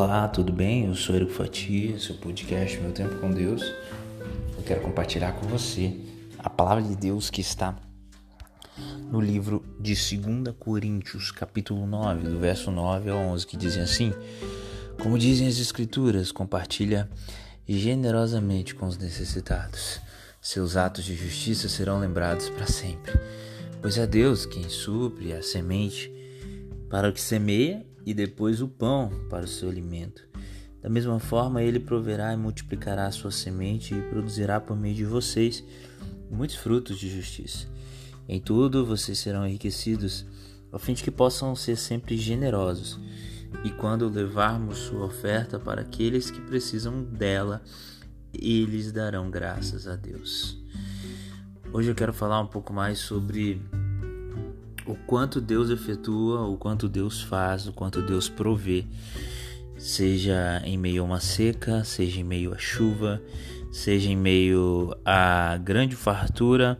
Olá, tudo bem? Eu sou Eric Fatia, seu podcast Meu Tempo com Deus. Eu quero compartilhar com você a palavra de Deus que está no livro de 2 Coríntios, capítulo 9, do verso 9 ao 11, que dizem assim: Como dizem as Escrituras, compartilha generosamente com os necessitados. Seus atos de justiça serão lembrados para sempre. Pois é Deus quem supre a semente para o que semeia e depois o pão para o seu alimento. Da mesma forma, ele proverá e multiplicará a sua semente e produzirá por meio de vocês muitos frutos de justiça. Em tudo vocês serão enriquecidos, a fim de que possam ser sempre generosos. E quando levarmos sua oferta para aqueles que precisam dela, eles darão graças a Deus. Hoje eu quero falar um pouco mais sobre o quanto Deus efetua, o quanto Deus faz, o quanto Deus provê, seja em meio a uma seca, seja em meio a chuva, seja em meio a grande fartura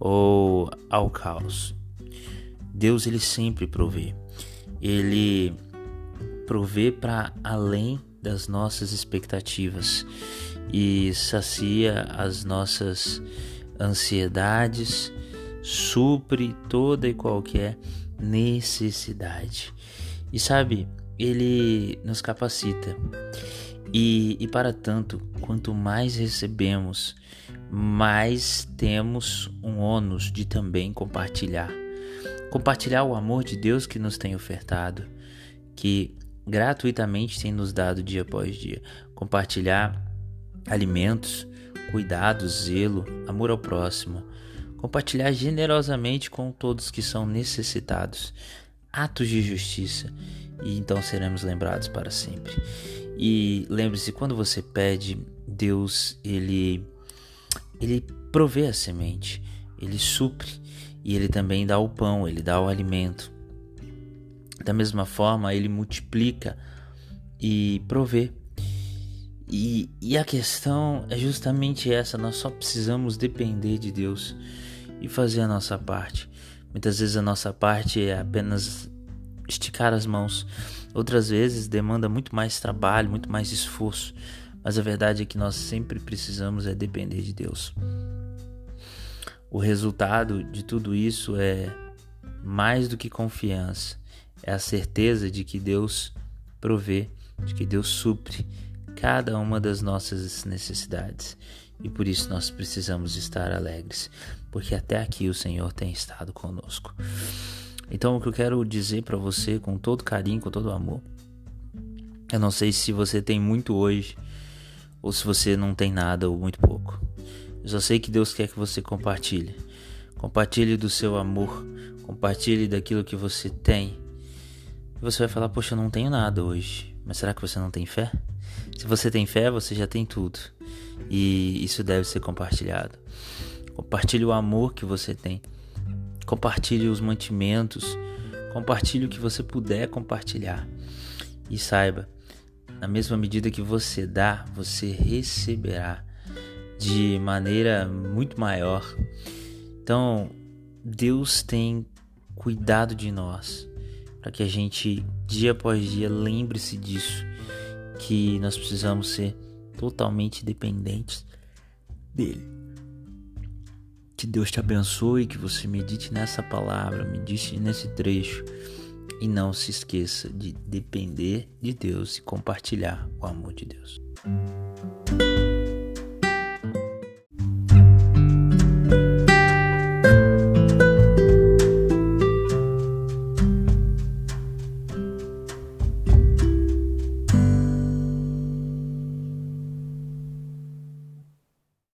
ou ao caos. Deus ele sempre provê. Ele provê para além das nossas expectativas e sacia as nossas ansiedades, supre toda e qualquer necessidade. E sabe, ele nos capacita. E, e para tanto, quanto mais recebemos, mais temos um ônus de também compartilhar. Compartilhar o amor de Deus que nos tem ofertado, que gratuitamente tem nos dado dia após dia. Compartilhar alimentos, cuidados, zelo, amor ao próximo compartilhar generosamente com todos que são necessitados, atos de justiça, e então seremos lembrados para sempre. E lembre-se, quando você pede, Deus ele ele provê a semente, ele supre e ele também dá o pão, ele dá o alimento. Da mesma forma, ele multiplica e provê. E, e a questão é justamente essa: nós só precisamos depender de Deus e fazer a nossa parte. Muitas vezes a nossa parte é apenas esticar as mãos, outras vezes demanda muito mais trabalho, muito mais esforço, mas a verdade é que nós sempre precisamos é depender de Deus. O resultado de tudo isso é mais do que confiança, é a certeza de que Deus provê, de que Deus supre cada uma das nossas necessidades e por isso nós precisamos estar alegres, porque até aqui o Senhor tem estado conosco. Então, o que eu quero dizer para você com todo carinho, com todo amor, eu não sei se você tem muito hoje ou se você não tem nada ou muito pouco. Eu só sei que Deus quer que você compartilhe. Compartilhe do seu amor, compartilhe daquilo que você tem. E você vai falar: Poxa, eu não tenho nada hoje. Mas será que você não tem fé? Se você tem fé, você já tem tudo. E isso deve ser compartilhado. Compartilhe o amor que você tem. Compartilhe os mantimentos. Compartilhe o que você puder compartilhar. E saiba, na mesma medida que você dá, você receberá de maneira muito maior. Então, Deus tem cuidado de nós para que a gente dia após dia lembre-se disso, que nós precisamos ser totalmente dependentes dele. Que Deus te abençoe, que você medite nessa palavra, medite nesse trecho e não se esqueça de depender de Deus e compartilhar o amor de Deus.